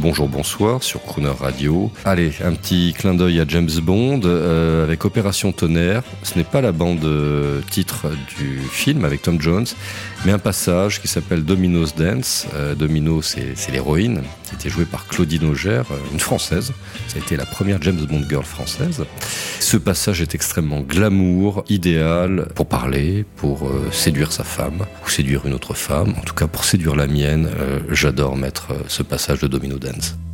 Bonjour, bonsoir sur Crooner Radio. Allez, un petit clin d'œil à James Bond euh, avec Opération Tonnerre. Ce n'est pas la bande euh, titre du film avec Tom Jones, mais un passage qui s'appelle Domino's Dance. Euh, Domino, c'est l'héroïne qui était jouée par Claudine Auger, une française. Ça a été la première James Bond girl française. Ce passage est extrêmement glamour, idéal pour parler, pour séduire sa femme ou séduire une autre femme. En tout cas, pour séduire la mienne, j'adore mettre ce passage de Domino Dance. Confidence.